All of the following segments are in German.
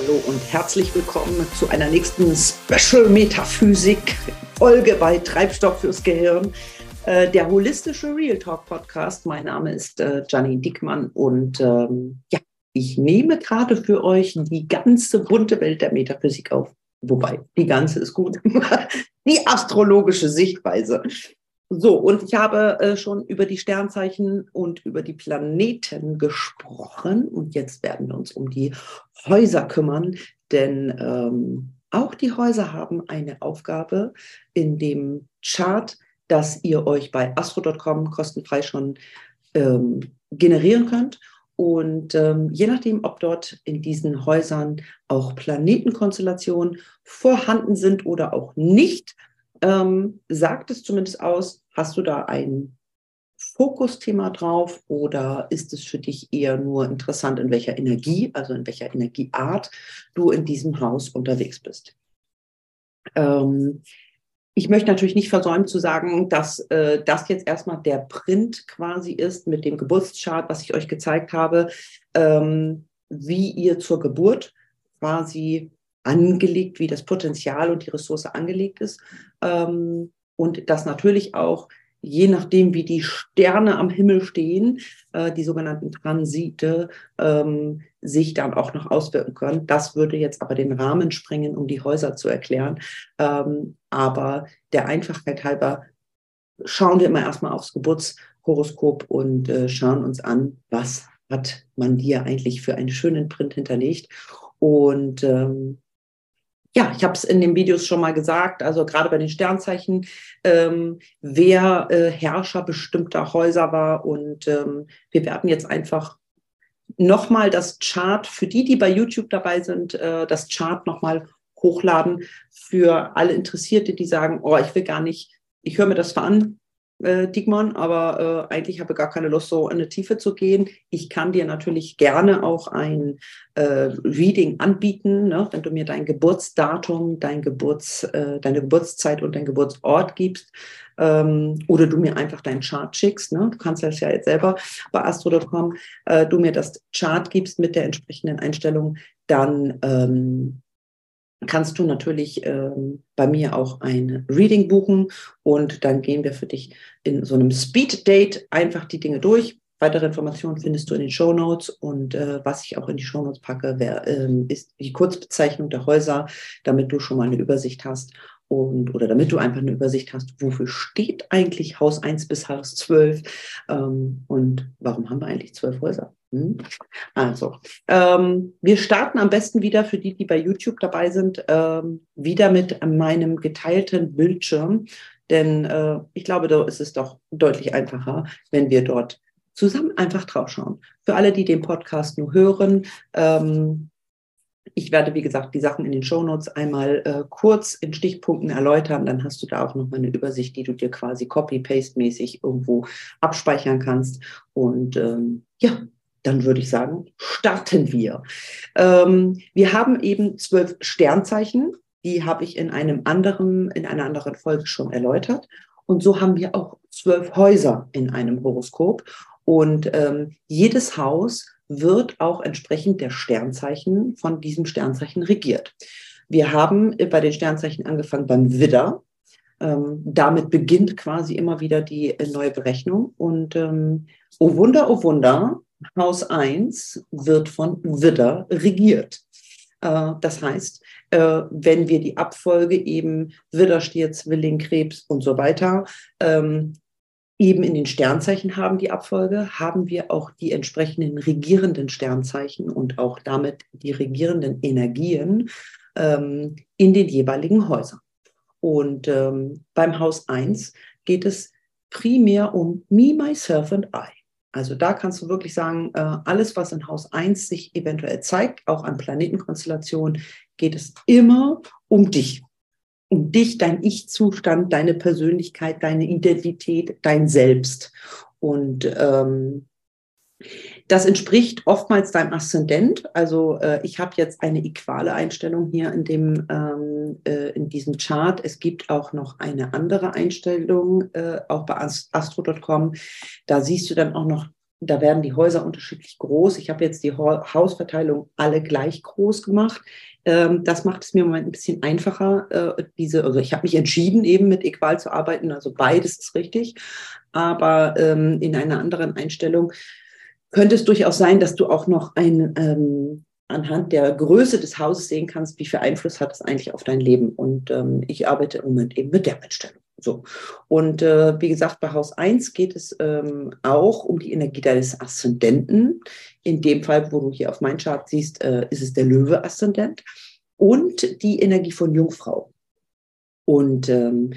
Hallo und herzlich willkommen zu einer nächsten Special Metaphysik Folge bei Treibstoff fürs Gehirn. Äh, der holistische Real Talk Podcast. Mein Name ist äh, Janine Dickmann und ähm, ja, ich nehme gerade für euch die ganze bunte Welt der Metaphysik auf. Wobei, die ganze ist gut. die astrologische Sichtweise. So, und ich habe äh, schon über die Sternzeichen und über die Planeten gesprochen. Und jetzt werden wir uns um die Häuser kümmern, denn ähm, auch die Häuser haben eine Aufgabe in dem Chart, das ihr euch bei astro.com kostenfrei schon ähm, generieren könnt. Und ähm, je nachdem, ob dort in diesen Häusern auch Planetenkonstellationen vorhanden sind oder auch nicht, ähm, sagt es zumindest aus, hast du da ein Fokusthema drauf oder ist es für dich eher nur interessant, in welcher Energie, also in welcher Energieart du in diesem Haus unterwegs bist? Ähm, ich möchte natürlich nicht versäumen zu sagen, dass äh, das jetzt erstmal der Print quasi ist mit dem Geburtschart, was ich euch gezeigt habe, ähm, wie ihr zur Geburt quasi angelegt, wie das Potenzial und die Ressource angelegt ist. Ähm, und dass natürlich auch, je nachdem, wie die Sterne am Himmel stehen, äh, die sogenannten Transite, ähm, sich dann auch noch auswirken können. Das würde jetzt aber den Rahmen sprengen, um die Häuser zu erklären. Ähm, aber der Einfachheit halber schauen wir immer erstmal aufs Geburtshoroskop und äh, schauen uns an, was hat man dir eigentlich für einen schönen Print hinterlegt. Und ähm, ja, ich habe es in den Videos schon mal gesagt, also gerade bei den Sternzeichen, ähm, wer äh, Herrscher bestimmter Häuser war. Und ähm, wir werden jetzt einfach nochmal das Chart, für die, die bei YouTube dabei sind, äh, das Chart nochmal hochladen für alle Interessierte, die sagen, oh, ich will gar nicht, ich höre mir das an, äh, Digmon, aber äh, eigentlich habe ich gar keine Lust, so in die Tiefe zu gehen. Ich kann dir natürlich gerne auch ein äh, Reading anbieten, ne? wenn du mir dein Geburtsdatum, dein Geburts, äh, deine Geburtszeit und dein Geburtsort gibst. Ähm, oder du mir einfach deinen Chart schickst. Ne? Du kannst das ja jetzt selber bei astro.com, äh, du mir das Chart gibst mit der entsprechenden Einstellung, dann ähm, kannst du natürlich ähm, bei mir auch ein Reading buchen und dann gehen wir für dich in so einem Speed Date einfach die Dinge durch. Weitere Informationen findest du in den Show Notes und äh, was ich auch in die Show Notes packe, wär, ähm, ist die Kurzbezeichnung der Häuser, damit du schon mal eine Übersicht hast und oder damit du einfach eine Übersicht hast, wofür steht eigentlich Haus 1 bis Haus 12 ähm, und warum haben wir eigentlich zwölf Häuser? Hm? Also, ähm, wir starten am besten wieder für die, die bei YouTube dabei sind, ähm, wieder mit meinem geteilten Bildschirm. Denn äh, ich glaube, da ist es doch deutlich einfacher, wenn wir dort zusammen einfach drauf schauen. Für alle, die den Podcast nur hören, ähm, ich werde, wie gesagt, die Sachen in den Shownotes einmal äh, kurz in Stichpunkten erläutern. Dann hast du da auch nochmal eine Übersicht, die du dir quasi copy-paste-mäßig irgendwo abspeichern kannst. Und ähm, ja, dann würde ich sagen, starten wir. Ähm, wir haben eben zwölf Sternzeichen, die habe ich in einem anderen, in einer anderen Folge schon erläutert. Und so haben wir auch zwölf Häuser in einem Horoskop. Und ähm, jedes Haus wird auch entsprechend der Sternzeichen von diesem Sternzeichen regiert. Wir haben bei den Sternzeichen angefangen beim Widder. Ähm, damit beginnt quasi immer wieder die äh, neue Berechnung. Und ähm, oh Wunder, oh Wunder, Haus 1 wird von Widder regiert. Äh, das heißt, äh, wenn wir die Abfolge eben Widder, Stier, Zwilling, Krebs und so weiter ähm, eben in den Sternzeichen haben, die Abfolge, haben wir auch die entsprechenden regierenden Sternzeichen und auch damit die regierenden Energien ähm, in den jeweiligen Häusern. Und ähm, beim Haus 1 geht es primär um Me, Myself and I. Also da kannst du wirklich sagen, äh, alles, was in Haus 1 sich eventuell zeigt, auch an Planetenkonstellationen, geht es immer um dich. Um dich, dein Ich-Zustand, deine Persönlichkeit, deine Identität, dein Selbst. Und ähm, das entspricht oftmals deinem Aszendent. Also äh, ich habe jetzt eine equale Einstellung hier in, dem, ähm, äh, in diesem Chart. Es gibt auch noch eine andere Einstellung, äh, auch bei astro.com. Da siehst du dann auch noch da werden die Häuser unterschiedlich groß. Ich habe jetzt die Hausverteilung alle gleich groß gemacht. Ähm, das macht es mir im Moment ein bisschen einfacher. Äh, diese, also ich habe mich entschieden, eben mit Equal zu arbeiten. Also beides ist richtig. Aber ähm, in einer anderen Einstellung könnte es durchaus sein, dass du auch noch ein, ähm, anhand der Größe des Hauses sehen kannst, wie viel Einfluss hat es eigentlich auf dein Leben. Und ähm, ich arbeite im Moment eben mit der Einstellung. So. Und äh, wie gesagt, bei Haus 1 geht es ähm, auch um die Energie deines Aszendenten. In dem Fall, wo du hier auf meinem Chart siehst, äh, ist es der Löwe-Aszendent und die Energie von Jungfrau. Und ähm,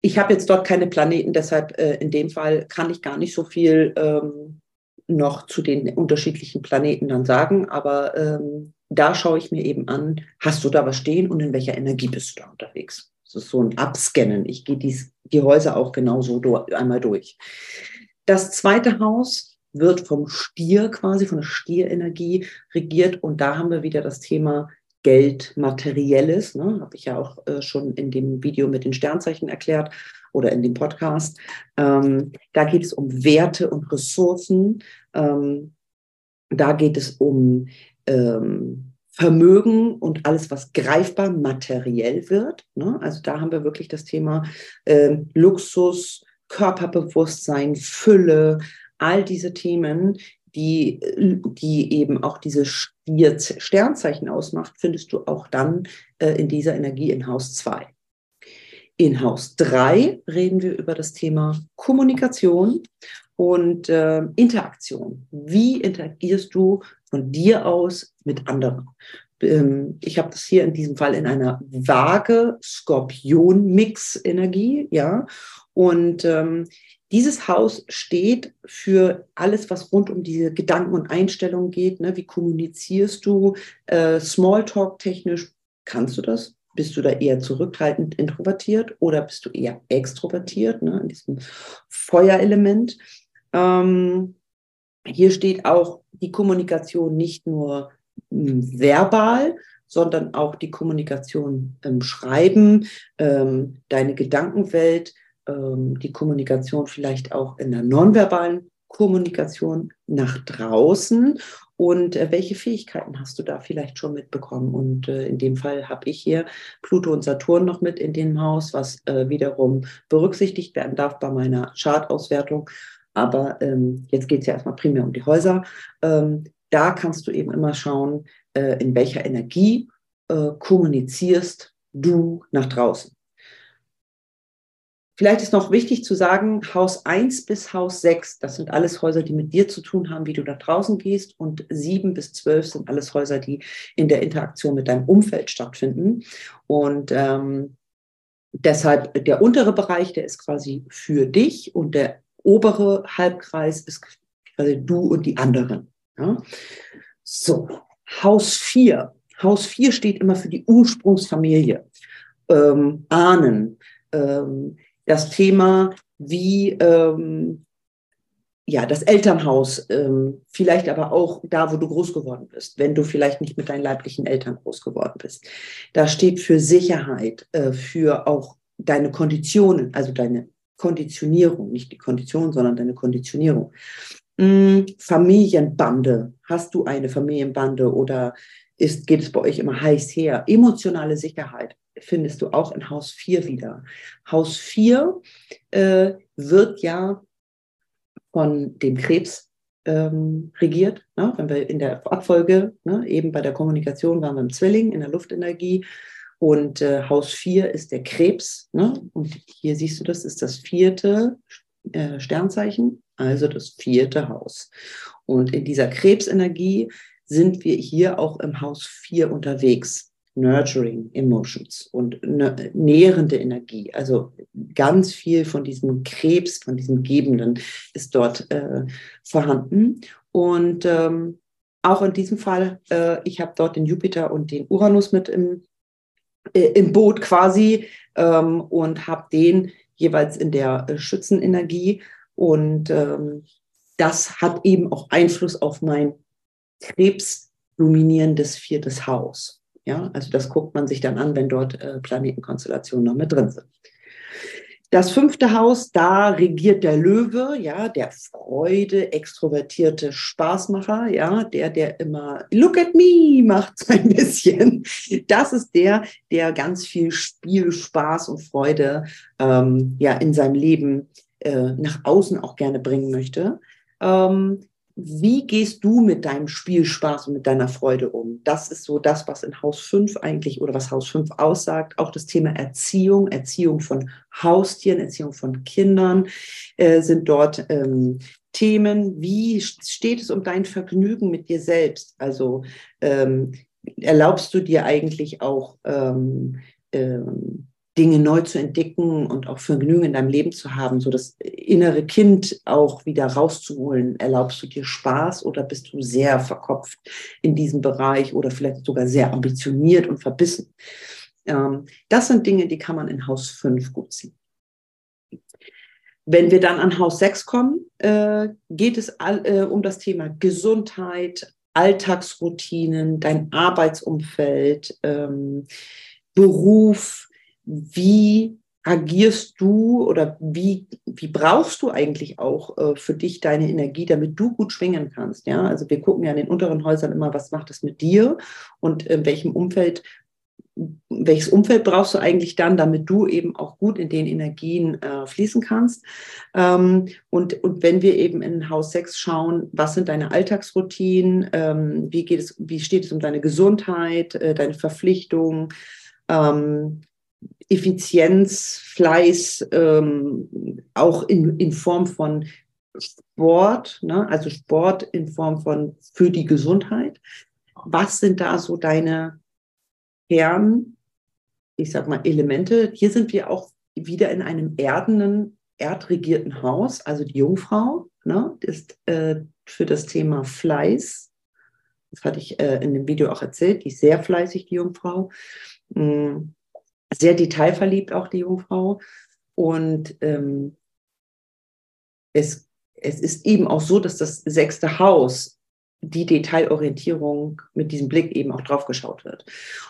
ich habe jetzt dort keine Planeten, deshalb äh, in dem Fall kann ich gar nicht so viel ähm, noch zu den unterschiedlichen Planeten dann sagen, aber ähm, da schaue ich mir eben an, hast du da was stehen und in welcher Energie bist du da unterwegs? Das ist so ein Abscannen. Ich gehe dies, die Häuser auch genauso durch, einmal durch. Das zweite Haus wird vom Stier quasi, von der Stierenergie regiert. Und da haben wir wieder das Thema Geld, Materielles. Ne? Habe ich ja auch äh, schon in dem Video mit den Sternzeichen erklärt oder in dem Podcast. Ähm, da geht es um Werte und Ressourcen. Ähm, da geht es um ähm, Vermögen und alles, was greifbar materiell wird. Ne? Also da haben wir wirklich das Thema äh, Luxus, Körperbewusstsein, Fülle, all diese Themen, die, die eben auch diese Sternzeichen ausmacht, findest du auch dann äh, in dieser Energie in Haus 2. In Haus 3 reden wir über das Thema Kommunikation und äh, Interaktion. Wie interagierst du von dir aus mit anderen? Ähm, ich habe das hier in diesem Fall in einer vage Skorpion-Mix-Energie, ja. Und ähm, dieses Haus steht für alles, was rund um diese Gedanken und Einstellungen geht. Ne? Wie kommunizierst du? Äh, Smalltalk-technisch kannst du das? Bist du da eher zurückhaltend introvertiert oder bist du eher extrovertiert, ne? in diesem Feuerelement? Ähm, hier steht auch die Kommunikation nicht nur hm, verbal, sondern auch die Kommunikation im Schreiben, ähm, deine Gedankenwelt, ähm, die Kommunikation vielleicht auch in der nonverbalen Kommunikation nach draußen und äh, welche Fähigkeiten hast du da vielleicht schon mitbekommen? Und äh, in dem Fall habe ich hier Pluto und Saturn noch mit in dem Haus, was äh, wiederum berücksichtigt werden darf bei meiner Chartauswertung. Aber ähm, jetzt geht es ja erstmal primär um die Häuser. Ähm, da kannst du eben immer schauen, in welcher Energie kommunizierst du nach draußen. Vielleicht ist noch wichtig zu sagen, Haus 1 bis Haus 6, das sind alles Häuser, die mit dir zu tun haben, wie du nach draußen gehst. Und 7 bis 12 sind alles Häuser, die in der Interaktion mit deinem Umfeld stattfinden. Und ähm, deshalb der untere Bereich, der ist quasi für dich und der obere Halbkreis ist quasi du und die anderen. Ja? So, Haus 4. Haus 4 steht immer für die Ursprungsfamilie, ähm, Ahnen, ähm, das Thema, wie ähm, ja, das Elternhaus, ähm, vielleicht aber auch da, wo du groß geworden bist, wenn du vielleicht nicht mit deinen leiblichen Eltern groß geworden bist. Da steht für Sicherheit, äh, für auch deine Konditionen, also deine Konditionierung, nicht die Kondition, sondern deine Konditionierung. Hm, Familienbande. Hast du eine Familienbande oder ist, geht es bei euch immer heiß her? Emotionale Sicherheit findest du auch in Haus 4 wieder. Haus 4 äh, wird ja von dem Krebs ähm, regiert. Ne? Wenn wir in der Abfolge, ne, eben bei der Kommunikation waren wir im Zwilling, in der Luftenergie, und äh, Haus 4 ist der Krebs. Ne? Und hier siehst du, das ist das vierte äh, Sternzeichen, also das vierte Haus. Und in dieser Krebsenergie sind wir hier auch im Haus 4 unterwegs. Nurturing Emotions und nährende Energie. Also ganz viel von diesem Krebs, von diesem Gebenden ist dort äh, vorhanden. Und ähm, auch in diesem Fall, äh, ich habe dort den Jupiter und den Uranus mit im äh, im Boot quasi ähm, und habe den jeweils in der äh, Schützenenergie. Und ähm, das hat eben auch Einfluss auf mein krebsdominierendes viertes Haus. Ja, also das guckt man sich dann an, wenn dort äh, Planetenkonstellationen noch mit drin sind. Das fünfte Haus, da regiert der Löwe, ja, der Freude, extrovertierte Spaßmacher, ja, der, der immer Look at me macht so ein bisschen. Das ist der, der ganz viel Spiel, Spaß und Freude ähm, ja in seinem Leben äh, nach außen auch gerne bringen möchte. Ähm, wie gehst du mit deinem Spielspaß und mit deiner Freude um? Das ist so das, was in Haus 5 eigentlich oder was Haus 5 aussagt. Auch das Thema Erziehung, Erziehung von Haustieren, Erziehung von Kindern äh, sind dort ähm, Themen. Wie steht es um dein Vergnügen mit dir selbst? Also ähm, erlaubst du dir eigentlich auch ähm, ähm Dinge neu zu entdecken und auch Vergnügen in deinem Leben zu haben, so das innere Kind auch wieder rauszuholen. Erlaubst du dir Spaß oder bist du sehr verkopft in diesem Bereich oder vielleicht sogar sehr ambitioniert und verbissen? Ähm, das sind Dinge, die kann man in Haus 5 gut ziehen. Wenn wir dann an Haus 6 kommen, äh, geht es äh, um das Thema Gesundheit, Alltagsroutinen, dein Arbeitsumfeld, ähm, Beruf, wie agierst du oder wie, wie brauchst du eigentlich auch äh, für dich deine Energie, damit du gut schwingen kannst? Ja, also wir gucken ja in den unteren Häusern immer, was macht das mit dir und in welchem Umfeld, welches Umfeld brauchst du eigentlich dann, damit du eben auch gut in den Energien äh, fließen kannst? Ähm, und, und wenn wir eben in Haus 6 schauen, was sind deine Alltagsroutinen, ähm, wie geht es, wie steht es um deine Gesundheit, äh, deine Verpflichtungen, ähm, Effizienz, Fleiß, ähm, auch in, in Form von Sport, ne? also Sport in Form von für die Gesundheit. Was sind da so deine Kern, ich sag mal, Elemente? Hier sind wir auch wieder in einem erdenen, erdregierten Haus, also die Jungfrau ne? ist äh, für das Thema Fleiß. Das hatte ich äh, in dem Video auch erzählt, die ist sehr fleißig, die Jungfrau. Mhm sehr detailverliebt auch die Jungfrau. Und ähm, es, es ist eben auch so, dass das sechste Haus die Detailorientierung mit diesem Blick eben auch drauf geschaut wird.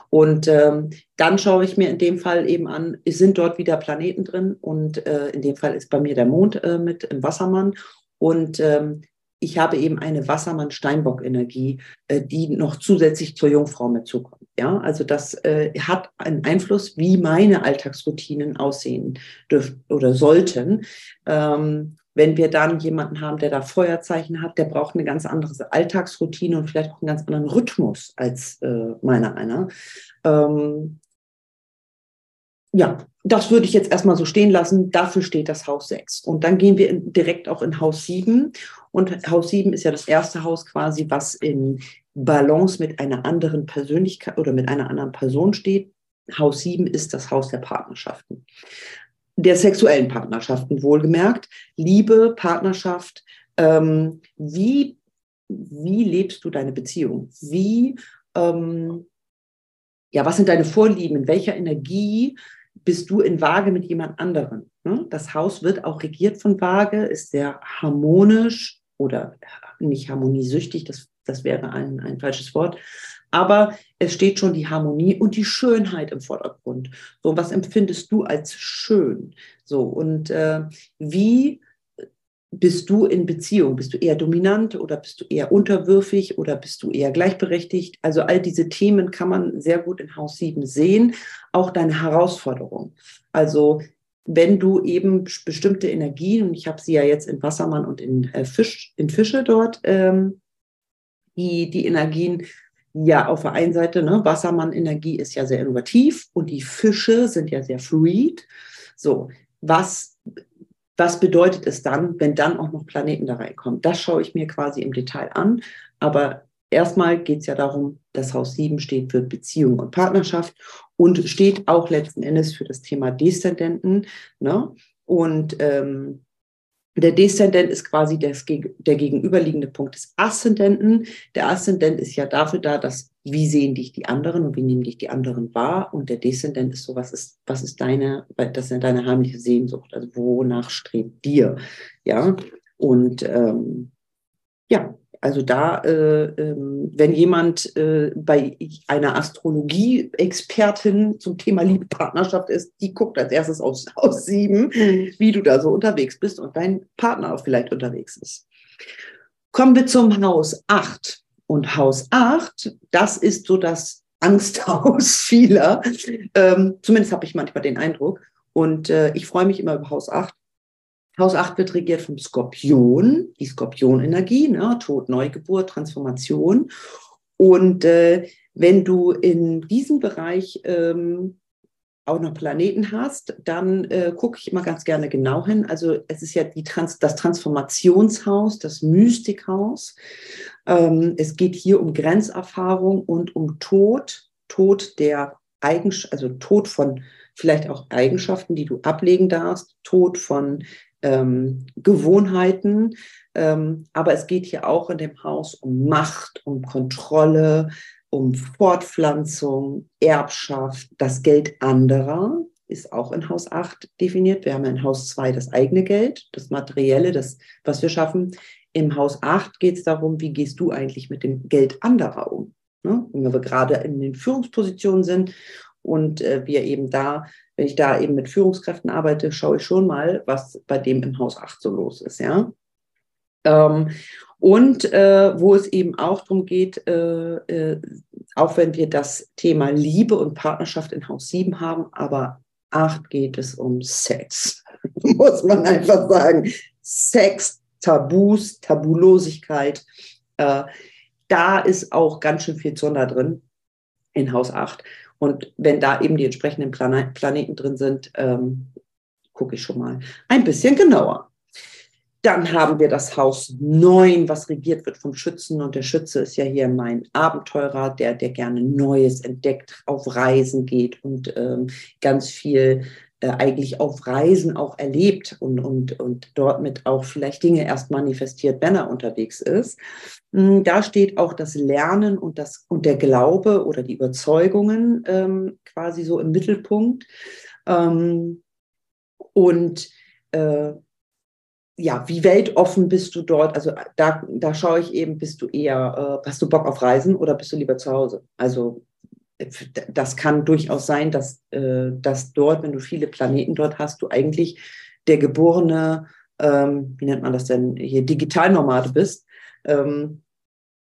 Und ähm, dann schaue ich mir in dem Fall eben an, sind dort wieder Planeten drin und äh, in dem Fall ist bei mir der Mond äh, mit im Wassermann und ähm, ich habe eben eine Wassermann-Steinbock-Energie, äh, die noch zusätzlich zur Jungfrau mitzukommt. Ja, also das äh, hat einen Einfluss, wie meine Alltagsroutinen aussehen dürfen oder sollten. Ähm, wenn wir dann jemanden haben, der da Feuerzeichen hat, der braucht eine ganz andere Alltagsroutine und vielleicht auch einen ganz anderen Rhythmus als äh, meiner einer. Ähm, ja, das würde ich jetzt erstmal so stehen lassen. Dafür steht das Haus 6. Und dann gehen wir in, direkt auch in Haus 7. Und Haus 7 ist ja das erste Haus quasi, was in Balance mit einer anderen Persönlichkeit oder mit einer anderen Person steht. Haus 7 ist das Haus der Partnerschaften. Der sexuellen Partnerschaften, wohlgemerkt. Liebe, Partnerschaft. Ähm, wie, wie lebst du deine Beziehung? Wie, ähm, ja, was sind deine Vorlieben? In welcher Energie bist du in Waage mit jemand anderem. Ne? Das Haus wird auch regiert von Waage, ist sehr harmonisch oder nicht harmoniesüchtig, das, das wäre ein, ein falsches Wort. Aber es steht schon die Harmonie und die Schönheit im Vordergrund. So, was empfindest du als schön? So, und äh, wie bist du in Beziehung? Bist du eher dominant oder bist du eher unterwürfig oder bist du eher gleichberechtigt? Also all diese Themen kann man sehr gut in Haus 7 sehen. Auch deine Herausforderung. Also wenn du eben bestimmte Energien, und ich habe sie ja jetzt in Wassermann und in, äh, Fisch, in Fische dort, ähm, die, die Energien, ja, auf der einen Seite, ne, Wassermann-Energie ist ja sehr innovativ und die Fische sind ja sehr fluid. So, was was bedeutet es dann, wenn dann auch noch Planeten da reinkommen? Das schaue ich mir quasi im Detail an. Aber erstmal geht es ja darum, das Haus 7 steht für Beziehung und Partnerschaft und steht auch letzten Endes für das Thema Deszendenten. Ne? Und ähm, der Deszendent ist quasi das, der gegenüberliegende Punkt des Aszendenten. Der Aszendent ist ja dafür da, dass wie sehen dich die anderen und wie nehmen dich die anderen wahr. Und der Deszendent ist so, was ist, was ist deine, das ist deine heimliche Sehnsucht, also wonach strebt dir, ja. Und ähm, ja, also da, äh, äh, wenn jemand äh, bei einer Astrologie-Expertin zum Thema Liebe, Partnerschaft ist, die guckt als erstes aus Haus 7, wie du da so unterwegs bist und dein Partner auch vielleicht unterwegs ist. Kommen wir zum Haus 8. Und Haus 8, das ist so das Angsthaus vieler. Ähm, zumindest habe ich manchmal den Eindruck. Und äh, ich freue mich immer über Haus 8. Haus 8 wird regiert vom Skorpion, die Skorpionenergie, ne, Tod, Neugeburt, Transformation. Und äh, wenn du in diesem Bereich ähm, auch noch Planeten hast, dann äh, gucke ich immer ganz gerne genau hin. Also es ist ja die Trans das Transformationshaus, das Mystikhaus. Ähm, es geht hier um Grenzerfahrung und um Tod, Tod der Eigenschaften, also Tod von vielleicht auch Eigenschaften, die du ablegen darfst, Tod von ähm, Gewohnheiten. Ähm, aber es geht hier auch in dem Haus um Macht, um Kontrolle, um Fortpflanzung, Erbschaft, das Geld anderer ist auch in Haus 8 definiert. Wir haben in Haus 2 das eigene Geld, das Materielle, das, was wir schaffen. Im Haus 8 geht es darum, wie gehst du eigentlich mit dem Geld anderer um? Ne? Wenn wir gerade in den Führungspositionen sind und äh, wir eben da, wenn ich da eben mit Führungskräften arbeite, schaue ich schon mal, was bei dem im Haus 8 so los ist, ja. Ähm, und äh, wo es eben auch darum geht, äh, äh, auch wenn wir das Thema Liebe und Partnerschaft in Haus 7 haben, aber 8 geht es um Sex, muss man einfach sagen. Sex, Tabus, Tabulosigkeit. Äh, da ist auch ganz schön viel Zunder drin in Haus 8. Und wenn da eben die entsprechenden Plan Planeten drin sind, ähm, gucke ich schon mal ein bisschen genauer. Dann haben wir das Haus 9, was regiert wird vom Schützen. Und der Schütze ist ja hier mein Abenteurer, der, der gerne Neues entdeckt, auf Reisen geht und ähm, ganz viel äh, eigentlich auf Reisen auch erlebt und, und, und dort mit auch vielleicht Dinge erst manifestiert, wenn er unterwegs ist. Hm, da steht auch das Lernen und, das, und der Glaube oder die Überzeugungen ähm, quasi so im Mittelpunkt. Ähm, und äh, ja, wie weltoffen bist du dort? Also da, da schaue ich eben, bist du eher, äh, hast du Bock auf Reisen oder bist du lieber zu Hause? Also das kann durchaus sein, dass, äh, dass dort, wenn du viele Planeten dort hast, du eigentlich der geborene, ähm, wie nennt man das denn, hier Digitalnomade bist. Ähm,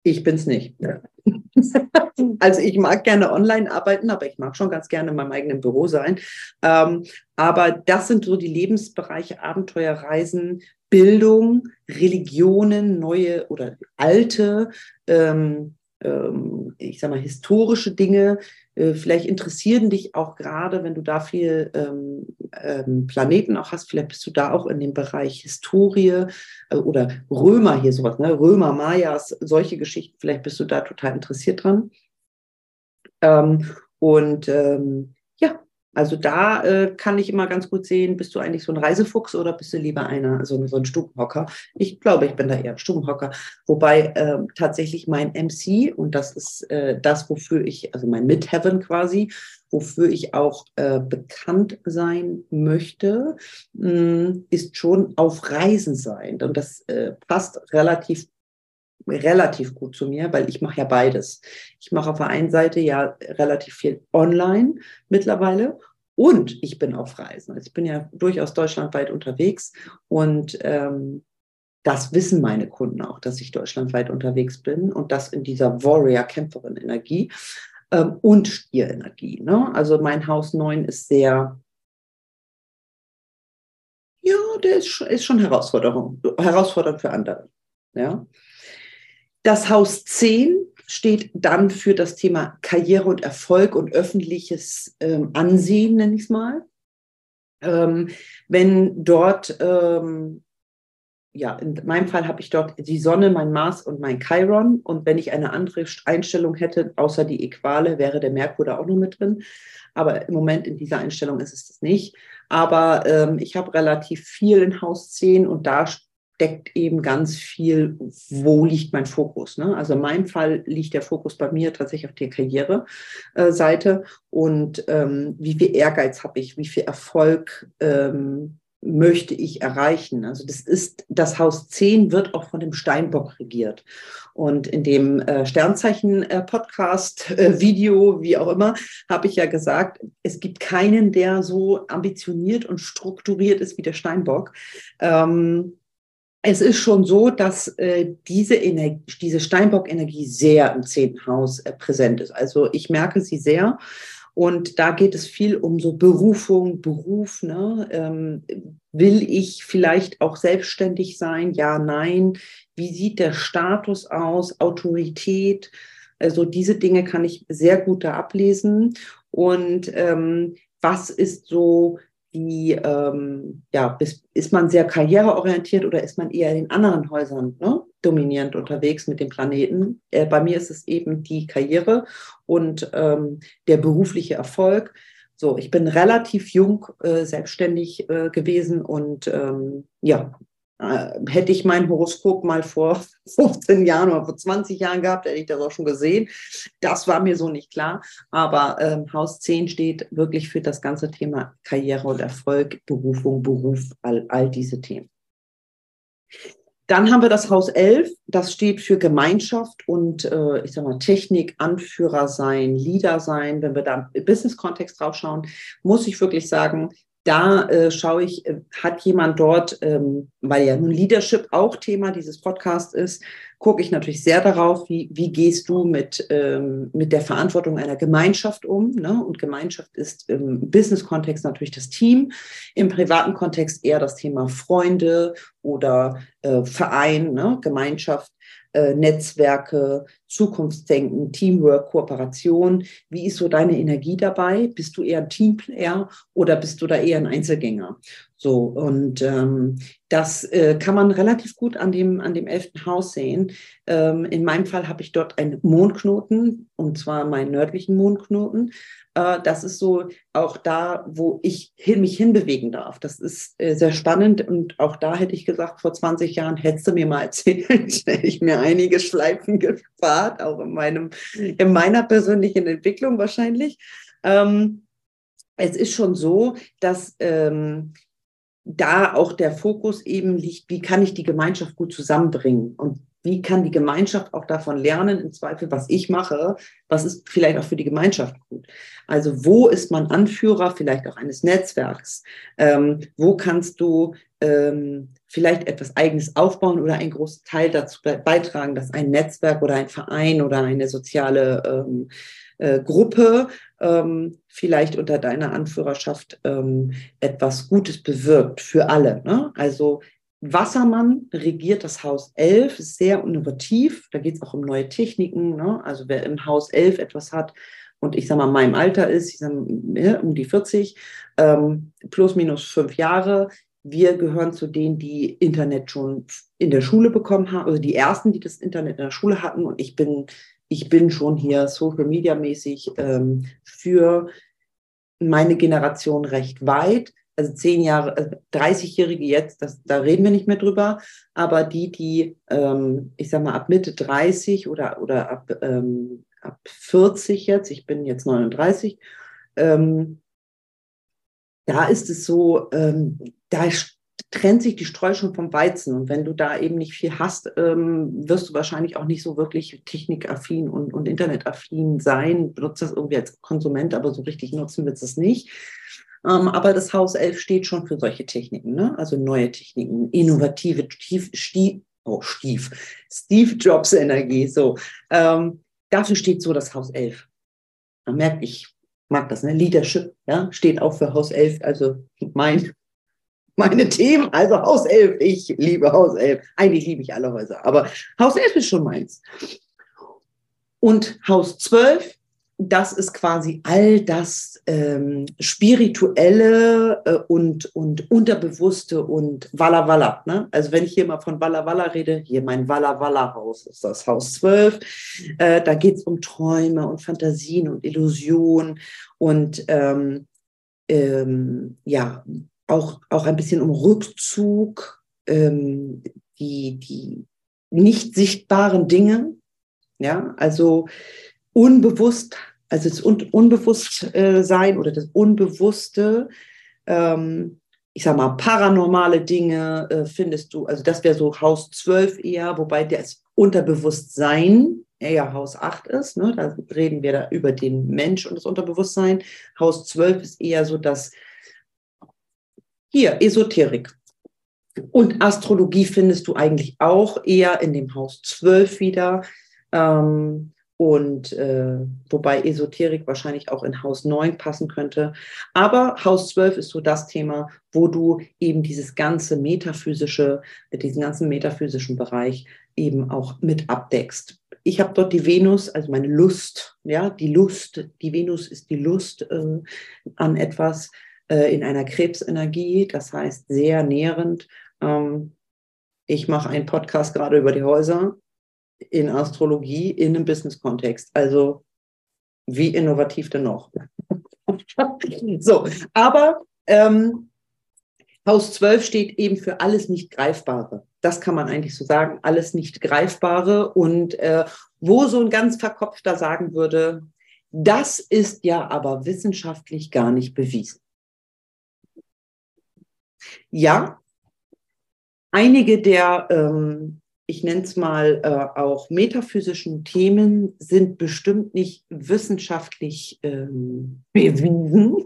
ich bin's nicht. also ich mag gerne online arbeiten, aber ich mag schon ganz gerne in meinem eigenen Büro sein. Ähm, aber das sind so die Lebensbereiche Abenteuerreisen, Bildung, Religionen, neue oder alte, ähm, ähm, ich sag mal, historische Dinge. Äh, vielleicht interessieren dich auch gerade, wenn du da viel ähm, ähm, Planeten auch hast, vielleicht bist du da auch in dem Bereich Historie äh, oder Römer hier sowas, ne? Römer, Mayas, solche Geschichten, vielleicht bist du da total interessiert dran. Ähm, und ähm, ja, also da äh, kann ich immer ganz gut sehen, bist du eigentlich so ein Reisefuchs oder bist du lieber einer, so, so ein Stubenhocker? Ich glaube, ich bin da eher Stubenhocker. Wobei äh, tatsächlich mein MC, und das ist äh, das, wofür ich, also mein Midheaven quasi, wofür ich auch äh, bekannt sein möchte, mh, hm, ist schon auf Reisen sein. Und das äh, passt relativ relativ gut zu mir, weil ich mache ja beides. Ich mache auf der einen Seite ja relativ viel online mittlerweile und ich bin auf Reisen. Also ich bin ja durchaus deutschlandweit unterwegs und ähm, das wissen meine Kunden auch, dass ich deutschlandweit unterwegs bin und das in dieser Warrior-Kämpferin-Energie ähm, und Stierenergie. Ne? Also mein Haus 9 ist sehr, ja, der ist, ist schon Herausforderung, herausfordernd für andere. Ja? Das Haus 10 steht dann für das Thema Karriere und Erfolg und öffentliches ähm, Ansehen, nenne ich es mal. Ähm, wenn dort, ähm, ja, in meinem Fall habe ich dort die Sonne, mein Mars und mein Chiron. Und wenn ich eine andere Einstellung hätte, außer die Äquale, wäre der Merkur da auch noch mit drin. Aber im Moment in dieser Einstellung ist es das nicht. Aber ähm, ich habe relativ viel in Haus 10 und da deckt eben ganz viel, wo liegt mein Fokus. Ne? Also in meinem Fall liegt der Fokus bei mir tatsächlich auf der Karriereseite und ähm, wie viel Ehrgeiz habe ich, wie viel Erfolg ähm, möchte ich erreichen? Also das ist, das Haus 10 wird auch von dem Steinbock regiert. Und in dem äh, Sternzeichen-Podcast, äh, Video, wie auch immer, habe ich ja gesagt, es gibt keinen, der so ambitioniert und strukturiert ist wie der Steinbock. Ähm, es ist schon so, dass äh, diese, Energie, diese Steinbock-Energie sehr im zehnten Haus äh, präsent ist. Also ich merke sie sehr. Und da geht es viel um so Berufung, Beruf. Ne? Ähm, will ich vielleicht auch selbstständig sein? Ja, nein. Wie sieht der Status aus? Autorität? Also diese Dinge kann ich sehr gut da ablesen. Und ähm, was ist so die, ähm, ja, ist, ist man sehr karriereorientiert oder ist man eher in anderen Häusern ne, dominierend unterwegs mit dem Planeten? Äh, bei mir ist es eben die Karriere und ähm, der berufliche Erfolg. So, ich bin relativ jung äh, selbstständig äh, gewesen und ähm, ja, hätte ich mein Horoskop mal vor 15 Jahren oder vor 20 Jahren gehabt, hätte ich das auch schon gesehen. Das war mir so nicht klar. Aber ähm, Haus 10 steht wirklich für das ganze Thema Karriere und Erfolg, Berufung, Beruf, all, all diese Themen. Dann haben wir das Haus 11, das steht für Gemeinschaft und äh, ich sag mal Technik, Anführer sein, Leader sein. Wenn wir da im Business-Kontext drauf schauen, muss ich wirklich sagen, da äh, schaue ich, äh, hat jemand dort, ähm, weil ja nun Leadership auch Thema dieses Podcasts ist, gucke ich natürlich sehr darauf, wie, wie gehst du mit, ähm, mit der Verantwortung einer Gemeinschaft um. Ne? Und Gemeinschaft ist im Business-Kontext natürlich das Team, im privaten Kontext eher das Thema Freunde oder äh, Verein, ne? Gemeinschaft. Äh, Netzwerke, Zukunftsdenken, Teamwork, Kooperation. Wie ist so deine Energie dabei? Bist du eher ein Teamplayer oder bist du da eher ein Einzelgänger? So, und ähm, das äh, kann man relativ gut an dem, an dem elften Haus sehen. Ähm, in meinem Fall habe ich dort einen Mondknoten, und zwar meinen nördlichen Mondknoten. Äh, das ist so auch da, wo ich hin, mich hinbewegen darf. Das ist äh, sehr spannend und auch da hätte ich gesagt, vor 20 Jahren hättest du mir mal erzählt, hätte ich mir einige Schleifen gespart, auch in, meinem, in meiner persönlichen Entwicklung wahrscheinlich. Ähm, es ist schon so, dass ähm, da auch der Fokus eben liegt, wie kann ich die Gemeinschaft gut zusammenbringen und wie kann die Gemeinschaft auch davon lernen, im Zweifel, was ich mache, was ist vielleicht auch für die Gemeinschaft gut. Also wo ist man Anführer vielleicht auch eines Netzwerks? Ähm, wo kannst du ähm, vielleicht etwas Eigenes aufbauen oder einen großen Teil dazu beitragen, dass ein Netzwerk oder ein Verein oder eine soziale ähm, äh, Gruppe ähm, vielleicht unter deiner Anführerschaft ähm, etwas Gutes bewirkt für alle. Ne? Also Wassermann regiert das Haus 11, ist sehr innovativ. Da geht es auch um neue Techniken. Ne? Also wer im Haus 11 etwas hat und ich sage mal, meinem Alter ist, ich sag, mal, um die 40, ähm, plus minus fünf Jahre, wir gehören zu denen, die Internet schon in der Schule bekommen haben, also die ersten, die das Internet in der Schule hatten. Und ich bin, ich bin schon hier Social Media mäßig ähm, für meine Generation recht weit also zehn Jahre, 30-Jährige äh, jetzt, das, da reden wir nicht mehr drüber, aber die, die, ähm, ich sag mal, ab Mitte 30 oder, oder ab, ähm, ab 40 jetzt, ich bin jetzt 39, ähm, da ist es so, ähm, da trennt sich die Streu schon vom Weizen. Und wenn du da eben nicht viel hast, ähm, wirst du wahrscheinlich auch nicht so wirklich technikaffin und, und internetaffin sein. Benutzt das irgendwie als Konsument, aber so richtig nutzen wird es nicht. Ähm, aber das Haus 11 steht schon für solche Techniken, ne? also neue Techniken, innovative, Stief, Stief, oh, Stief, Steve Jobs Energie. So, ähm, dafür steht so das Haus 11. Man merkt, ich mag das, ne? Leadership, ja, steht auch für Haus 11, also mein, meine Themen, also Haus 11, ich liebe Haus 11. Eigentlich liebe ich alle Häuser, aber Haus 11 ist schon meins. Und Haus 12 das ist quasi all das ähm, Spirituelle äh, und, und Unterbewusste und Walla Walla. Ne? Also wenn ich hier mal von Walla Walla rede, hier mein Walla Walla Haus ist das Haus 12. Äh, da geht es um Träume und Fantasien und Illusionen und ähm, ähm, ja, auch, auch ein bisschen um Rückzug, ähm, die, die nicht sichtbaren Dinge. Ja, also unbewusst also das Un Unbewusstsein oder das Unbewusste, ähm, ich sag mal, paranormale Dinge äh, findest du, also das wäre so Haus 12 eher, wobei das Unterbewusstsein eher Haus 8 ist. Ne? Da reden wir da über den Mensch und das Unterbewusstsein. Haus 12 ist eher so das, hier, Esoterik. Und Astrologie findest du eigentlich auch eher in dem Haus 12 wieder. Ähm, und äh, wobei Esoterik wahrscheinlich auch in Haus 9 passen könnte. Aber Haus 12 ist so das Thema, wo du eben dieses ganze metaphysische, diesen ganzen metaphysischen Bereich eben auch mit abdeckst. Ich habe dort die Venus, also meine Lust, ja, die Lust, die Venus ist die Lust äh, an etwas äh, in einer Krebsenergie, das heißt sehr nährend. Ähm, ich mache einen Podcast gerade über die Häuser in Astrologie in einem Business-Kontext. Also wie innovativ denn noch? so, aber ähm, Haus 12 steht eben für alles nicht Greifbare. Das kann man eigentlich so sagen, alles nicht Greifbare. Und äh, wo so ein ganz Verkopfter sagen würde, das ist ja aber wissenschaftlich gar nicht bewiesen. Ja, einige der ähm, ich nenne es mal äh, auch metaphysischen Themen sind bestimmt nicht wissenschaftlich ähm, bewiesen.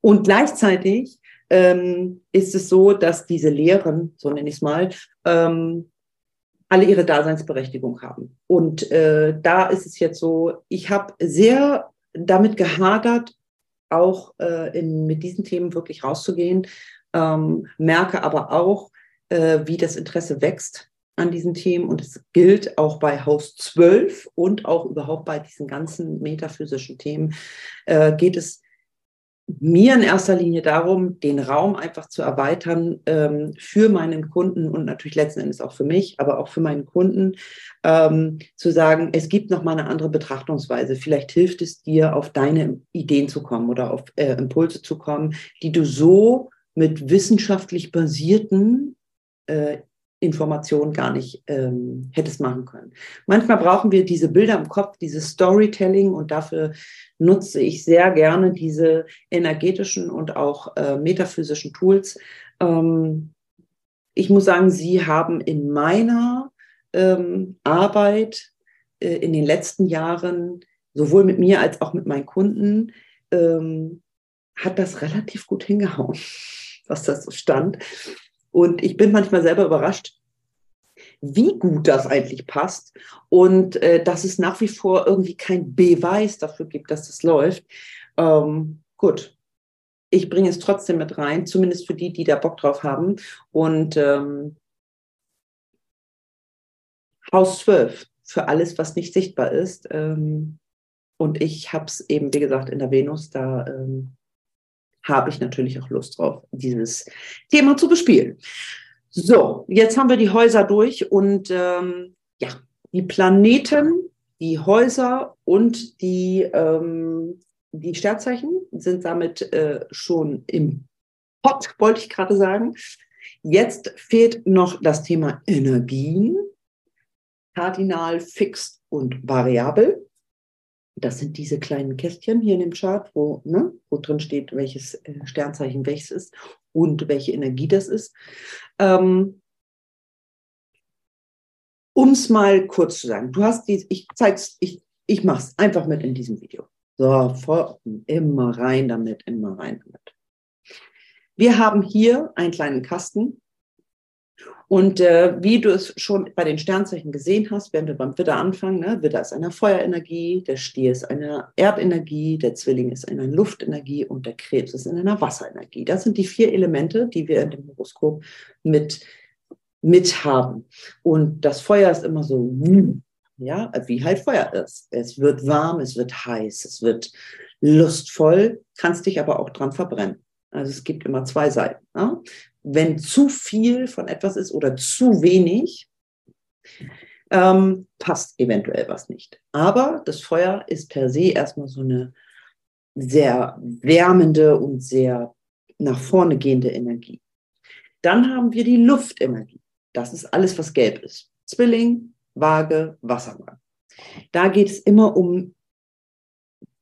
Und gleichzeitig ähm, ist es so, dass diese Lehren, so nenne ich es mal, ähm, alle ihre Daseinsberechtigung haben. Und äh, da ist es jetzt so, ich habe sehr damit gehadert, auch äh, in, mit diesen Themen wirklich rauszugehen, ähm, merke aber auch, äh, wie das Interesse wächst an diesen Themen und es gilt auch bei Haus 12 und auch überhaupt bei diesen ganzen metaphysischen Themen, äh, geht es mir in erster Linie darum, den Raum einfach zu erweitern ähm, für meinen Kunden und natürlich letzten Endes auch für mich, aber auch für meinen Kunden, ähm, zu sagen, es gibt noch mal eine andere Betrachtungsweise. Vielleicht hilft es dir, auf deine Ideen zu kommen oder auf äh, Impulse zu kommen, die du so mit wissenschaftlich basierten äh, Information gar nicht ähm, hättest machen können. Manchmal brauchen wir diese Bilder im Kopf, dieses Storytelling und dafür nutze ich sehr gerne diese energetischen und auch äh, metaphysischen Tools. Ähm, ich muss sagen, sie haben in meiner ähm, Arbeit äh, in den letzten Jahren, sowohl mit mir als auch mit meinen Kunden, ähm, hat das relativ gut hingehauen, was das so stand. Und ich bin manchmal selber überrascht, wie gut das eigentlich passt und äh, dass es nach wie vor irgendwie kein Beweis dafür gibt, dass das läuft. Ähm, gut, ich bringe es trotzdem mit rein, zumindest für die, die da Bock drauf haben. Und ähm, Haus 12 für alles, was nicht sichtbar ist. Ähm, und ich habe es eben, wie gesagt, in der Venus, da ähm, habe ich natürlich auch Lust drauf, dieses Thema zu bespielen. So, jetzt haben wir die Häuser durch und ähm, ja, die Planeten, die Häuser und die, ähm, die Sternzeichen sind damit äh, schon im Pot, wollte ich gerade sagen. Jetzt fehlt noch das Thema Energien, Kardinal, Fix und Variabel. Das sind diese kleinen Kästchen hier in dem Chart, wo, ne, wo drin steht, welches äh, Sternzeichen welches ist und welche Energie das ist. Ähm, um es mal kurz zu sagen, du hast die, ich zeig's, ich, ich mache es einfach mit in diesem Video. So, voll, immer rein damit, immer rein damit. Wir haben hier einen kleinen Kasten und äh, wie du es schon bei den Sternzeichen gesehen hast, werden wir beim Widder anfangen. Ne? Widder ist eine Feuerenergie, der Stier ist eine Erdenergie, der Zwilling ist eine Luftenergie und der Krebs ist in einer Wasserenergie. Das sind die vier Elemente, die wir in dem Horoskop mit, mit haben. Und das Feuer ist immer so, ja, wie halt Feuer ist. Es wird warm, es wird heiß, es wird lustvoll, kannst dich aber auch dran verbrennen. Also es gibt immer zwei Seiten. Ja? wenn zu viel von etwas ist oder zu wenig, ähm, passt eventuell was nicht. Aber das Feuer ist per se erstmal so eine sehr wärmende und sehr nach vorne gehende Energie. Dann haben wir die Luftenergie. Das ist alles, was gelb ist. Zwilling, Waage, Wassermann. Da geht es immer um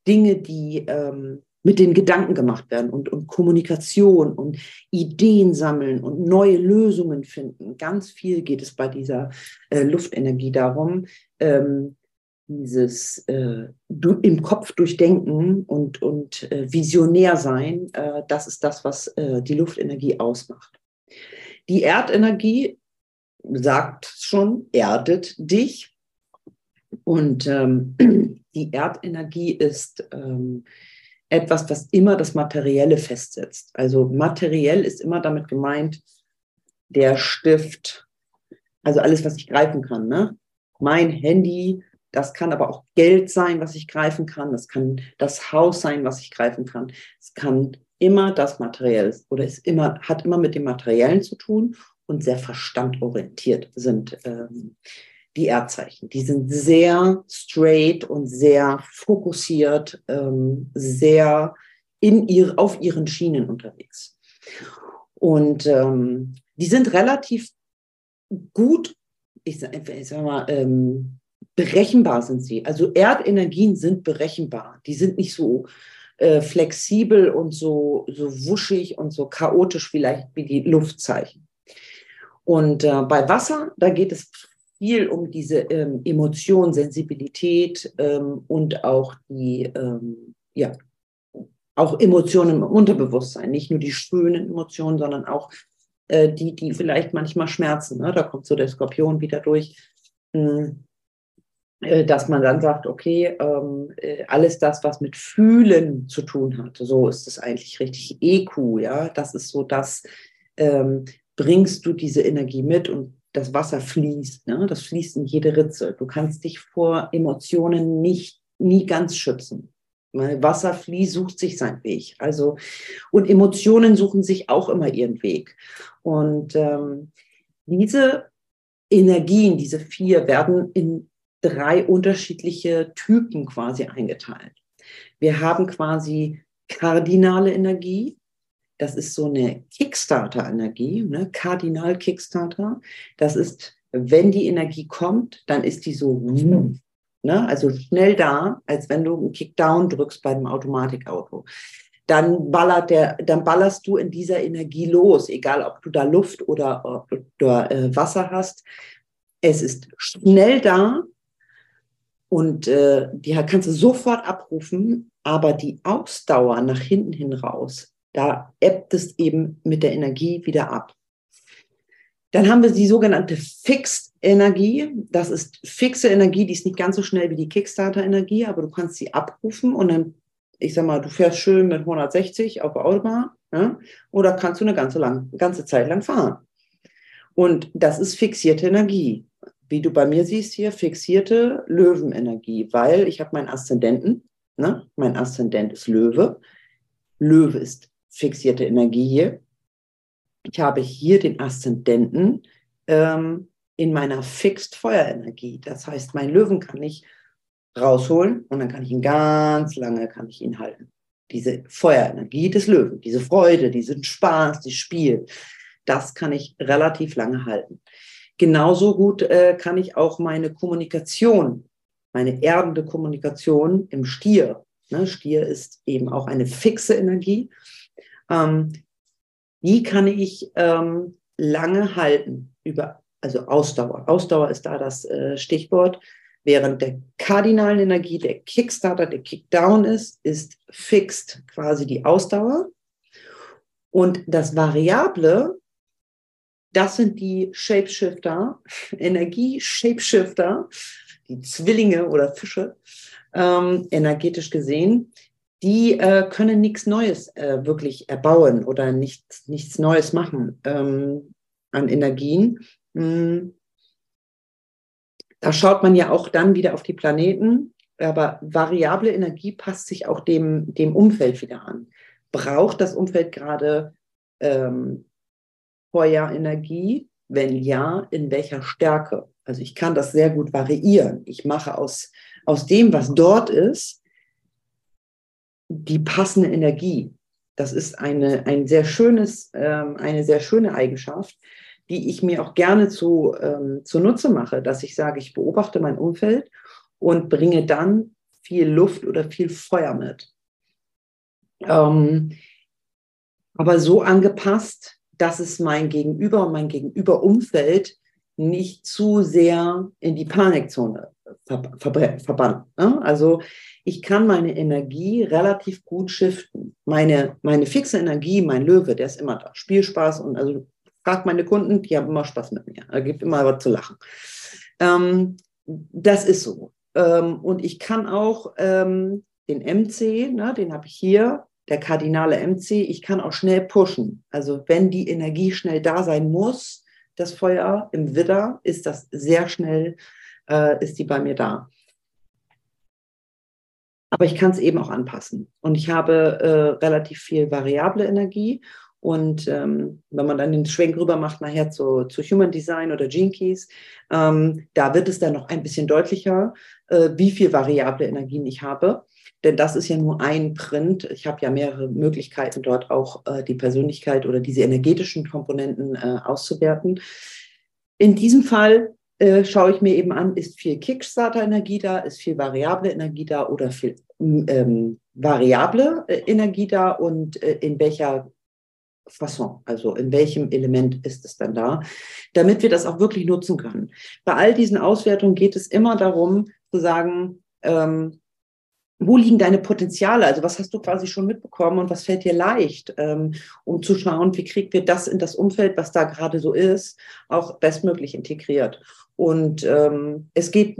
Dinge, die ähm, mit den Gedanken gemacht werden und, und Kommunikation und Ideen sammeln und neue Lösungen finden. Ganz viel geht es bei dieser äh, Luftenergie darum, ähm, dieses äh, im Kopf durchdenken und, und äh, visionär sein, äh, das ist das, was äh, die Luftenergie ausmacht. Die Erdenergie sagt schon, erdet dich. Und ähm, die Erdenergie ist ähm, etwas, was immer das Materielle festsetzt. Also materiell ist immer damit gemeint, der Stift, also alles, was ich greifen kann. Ne? Mein Handy, das kann aber auch Geld sein, was ich greifen kann. Das kann das Haus sein, was ich greifen kann. Es kann immer das Materielle oder ist immer, hat immer mit dem Materiellen zu tun und sehr verstandorientiert sind ähm, die Erdzeichen. Die sind sehr straight und sehr fokussiert, ähm, sehr in ihr, auf ihren Schienen unterwegs. Und ähm, die sind relativ gut, ich ich sag mal, ähm, berechenbar sind sie. Also Erdenergien sind berechenbar. Die sind nicht so äh, flexibel und so, so wuschig und so chaotisch vielleicht wie die Luftzeichen. Und äh, bei Wasser, da geht es viel um diese ähm, Emotion, Sensibilität ähm, und auch die, ähm, ja, auch Emotionen im Unterbewusstsein, nicht nur die schönen Emotionen, sondern auch äh, die, die vielleicht manchmal schmerzen. Ne? Da kommt so der Skorpion wieder durch, mh, äh, dass man dann sagt, okay, ähm, äh, alles das, was mit Fühlen zu tun hat, so ist es eigentlich richtig EQ, ja, das ist so das, ähm, bringst du diese Energie mit und das Wasser fließt. Ne? Das fließt in jede Ritze. Du kannst dich vor Emotionen nicht, nie ganz schützen. Weil Wasser fließt, sucht sich seinen Weg. Also, und Emotionen suchen sich auch immer ihren Weg. Und ähm, diese Energien, diese vier, werden in drei unterschiedliche Typen quasi eingeteilt. Wir haben quasi kardinale Energie, das ist so eine Kickstarter-Energie, ne? Kardinal-Kickstarter. Das ist, wenn die Energie kommt, dann ist die so, ne? also schnell da, als wenn du einen Kickdown drückst bei einem Automatikauto. Dann ballert der, dann ballerst du in dieser Energie los, egal ob du da Luft oder, oder äh, Wasser hast. Es ist schnell da und äh, die kannst du sofort abrufen, aber die Ausdauer nach hinten hin raus, da ebbt es eben mit der Energie wieder ab. Dann haben wir die sogenannte Fixed-Energie. Das ist fixe Energie, die ist nicht ganz so schnell wie die Kickstarter-Energie, aber du kannst sie abrufen und dann, ich sag mal, du fährst schön mit 160 auf der Autobahn ja, oder kannst du eine ganze, lang, ganze Zeit lang fahren. Und das ist fixierte Energie. Wie du bei mir siehst hier, fixierte Löwenenergie, weil ich habe meinen Aszendenten, ne? mein Aszendent ist Löwe. Löwe ist fixierte Energie. Ich habe hier den Aszendenten ähm, in meiner Fixed Feuerenergie. Das heißt, mein Löwen kann ich rausholen und dann kann ich ihn ganz lange kann ich ihn halten. Diese Feuerenergie des Löwen, diese Freude, diesen Spaß, das Spiel, das kann ich relativ lange halten. Genauso gut äh, kann ich auch meine Kommunikation, meine erdende Kommunikation im Stier. Ne, Stier ist eben auch eine fixe Energie. Ähm, die kann ich ähm, lange halten über, also Ausdauer. Ausdauer ist da das äh, Stichwort. Während der kardinalen Energie der Kickstarter, der Kickdown ist, ist fixed quasi die Ausdauer. Und das Variable, das sind die Shapeshifter, Energie-Shapeshifter, die Zwillinge oder Fische, ähm, energetisch gesehen, die äh, können nichts Neues äh, wirklich erbauen oder nichts, nichts Neues machen ähm, an Energien. Hm. Da schaut man ja auch dann wieder auf die Planeten, aber variable Energie passt sich auch dem, dem Umfeld wieder an. Braucht das Umfeld gerade ähm, Feuerenergie? Wenn ja, in welcher Stärke? Also ich kann das sehr gut variieren. Ich mache aus, aus dem, was dort ist, die passende Energie. Das ist eine, ein sehr schönes, ähm, eine sehr schöne Eigenschaft, die ich mir auch gerne zu, ähm, zunutze mache, dass ich sage, ich beobachte mein Umfeld und bringe dann viel Luft oder viel Feuer mit. Ähm, aber so angepasst, dass es mein Gegenüber und mein Gegenüberumfeld nicht zu sehr in die Panikzone ver ver verbannt. Ne? Also ich kann meine Energie relativ gut shiften. Meine, meine fixe Energie, mein Löwe, der ist immer da. Spielspaß und also frag meine Kunden, die haben immer Spaß mit mir. Da gibt immer was zu lachen. Ähm, das ist so. Ähm, und ich kann auch ähm, den MC, ne, den habe ich hier, der kardinale MC, ich kann auch schnell pushen. Also wenn die Energie schnell da sein muss, das Feuer im Widder, ist das sehr schnell, äh, ist die bei mir da. Aber ich kann es eben auch anpassen. Und ich habe äh, relativ viel variable Energie. Und ähm, wenn man dann den Schwenk rüber macht, nachher zu, zu Human Design oder Gene Keys, ähm, da wird es dann noch ein bisschen deutlicher, äh, wie viel variable Energien ich habe. Denn das ist ja nur ein Print. Ich habe ja mehrere Möglichkeiten, dort auch äh, die Persönlichkeit oder diese energetischen Komponenten äh, auszuwerten. In diesem Fall äh, schaue ich mir eben an, ist viel Kickstarter-Energie da, ist viel variable Energie da oder viel ähm, variable äh, Energie da und äh, in welcher Fasson, also in welchem Element ist es dann da, damit wir das auch wirklich nutzen können. Bei all diesen Auswertungen geht es immer darum zu sagen, ähm, wo liegen deine Potenziale? Also was hast du quasi schon mitbekommen und was fällt dir leicht, ähm, um zu schauen, wie kriegen wir das in das Umfeld, was da gerade so ist, auch bestmöglich integriert. Und ähm, es geht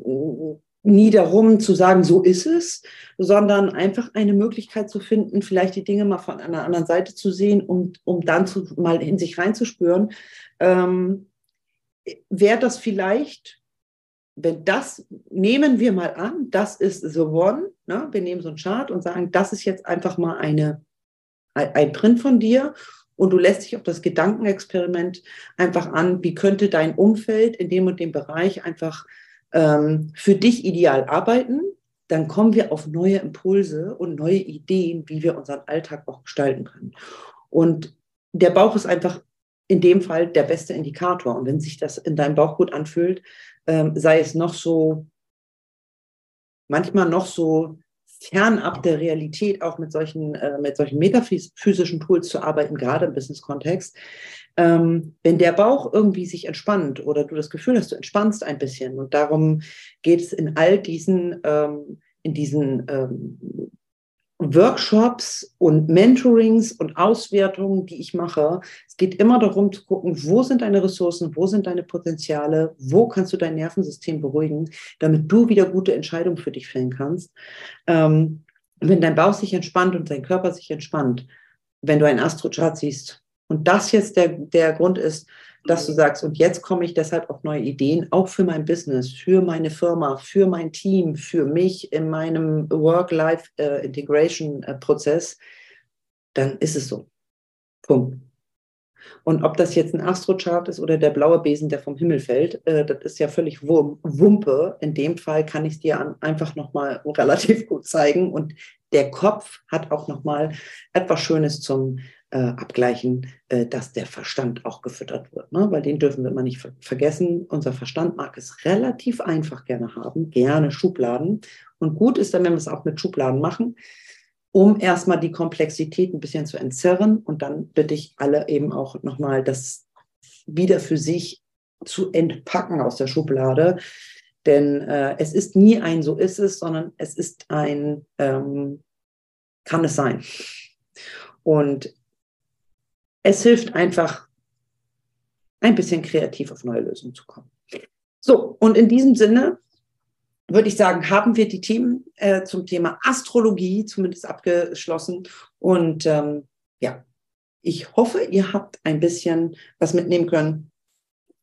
nie darum zu sagen, so ist es, sondern einfach eine Möglichkeit zu finden, vielleicht die Dinge mal von einer anderen Seite zu sehen und um dann zu, mal in sich reinzuspüren. Ähm, Wäre das vielleicht wenn das nehmen wir mal an, das ist the one, ne? wir nehmen so einen Chart und sagen, das ist jetzt einfach mal eine, ein Print von dir und du lässt dich auf das Gedankenexperiment einfach an, wie könnte dein Umfeld in dem und dem Bereich einfach ähm, für dich ideal arbeiten, dann kommen wir auf neue Impulse und neue Ideen, wie wir unseren Alltag auch gestalten können. Und der Bauch ist einfach in dem Fall der beste Indikator. Und wenn sich das in deinem Bauch gut anfühlt, ähm, sei es noch so, manchmal noch so fernab der Realität, auch mit solchen, äh, mit solchen metaphysischen Tools zu arbeiten, gerade im Business-Kontext. Ähm, wenn der Bauch irgendwie sich entspannt oder du das Gefühl hast, du entspannst ein bisschen und darum geht es in all diesen, ähm, in diesen ähm, Workshops und Mentorings und Auswertungen, die ich mache. Es geht immer darum zu gucken, wo sind deine Ressourcen, wo sind deine Potenziale, wo kannst du dein Nervensystem beruhigen, damit du wieder gute Entscheidungen für dich fällen kannst. Ähm, wenn dein Bauch sich entspannt und dein Körper sich entspannt, wenn du einen Astrochart siehst und das jetzt der, der Grund ist, dass du sagst, und jetzt komme ich deshalb auf neue Ideen, auch für mein Business, für meine Firma, für mein Team, für mich in meinem Work-Life-Integration-Prozess, dann ist es so. Punkt. Und ob das jetzt ein Astrochart ist oder der blaue Besen, der vom Himmel fällt, äh, das ist ja völlig Wumpe. In dem Fall kann ich es dir einfach nochmal relativ gut zeigen. Und der Kopf hat auch nochmal etwas Schönes zum äh, abgleichen, äh, dass der Verstand auch gefüttert wird. Ne? Weil den dürfen wir immer nicht ver vergessen. Unser Verstand mag es relativ einfach gerne haben, gerne Schubladen. Und gut ist dann, wenn wir es auch mit Schubladen machen, um erstmal die Komplexität ein bisschen zu entzerren. Und dann bitte ich alle eben auch nochmal, das wieder für sich zu entpacken aus der Schublade. Denn äh, es ist nie ein so ist es, sondern es ist ein ähm, kann es sein. Und es hilft einfach, ein bisschen kreativ auf neue Lösungen zu kommen. So, und in diesem Sinne würde ich sagen, haben wir die Themen äh, zum Thema Astrologie zumindest abgeschlossen. Und ähm, ja, ich hoffe, ihr habt ein bisschen was mitnehmen können.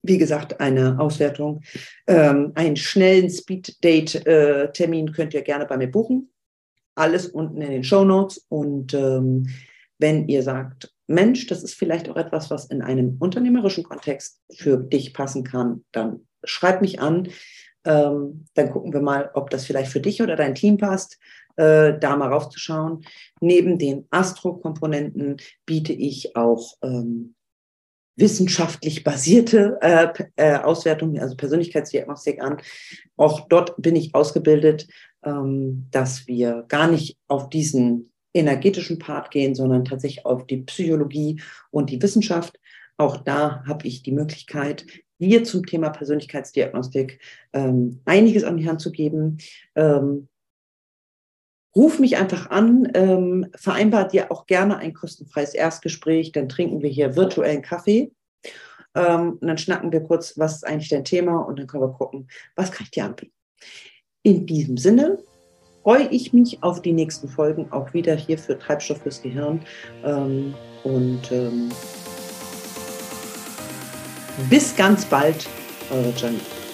Wie gesagt, eine Auswertung, ähm, einen schnellen Speed-Date-Termin äh, könnt ihr gerne bei mir buchen. Alles unten in den Show Notes. Und ähm, wenn ihr sagt, Mensch, das ist vielleicht auch etwas, was in einem unternehmerischen Kontext für dich passen kann, dann schreib mich an. Ähm, dann gucken wir mal, ob das vielleicht für dich oder dein Team passt, äh, da mal raufzuschauen. Neben den Astro-Komponenten biete ich auch ähm, wissenschaftlich basierte äh, äh, Auswertungen, also Persönlichkeitsdiagnostik an. Auch dort bin ich ausgebildet, ähm, dass wir gar nicht auf diesen energetischen Part gehen, sondern tatsächlich auf die Psychologie und die Wissenschaft. Auch da habe ich die Möglichkeit, dir zum Thema Persönlichkeitsdiagnostik ähm, einiges an die Hand zu geben. Ähm, ruf mich einfach an, ähm, vereinbart dir auch gerne ein kostenfreies Erstgespräch, dann trinken wir hier virtuellen Kaffee. Ähm, und dann schnacken wir kurz, was ist eigentlich dein Thema und dann können wir gucken, was kann ich dir anbieten. In diesem Sinne freue ich mich auf die nächsten Folgen, auch wieder hier für Treibstoff fürs Gehirn. Ähm, und ähm, bis ganz bald, eure Janine.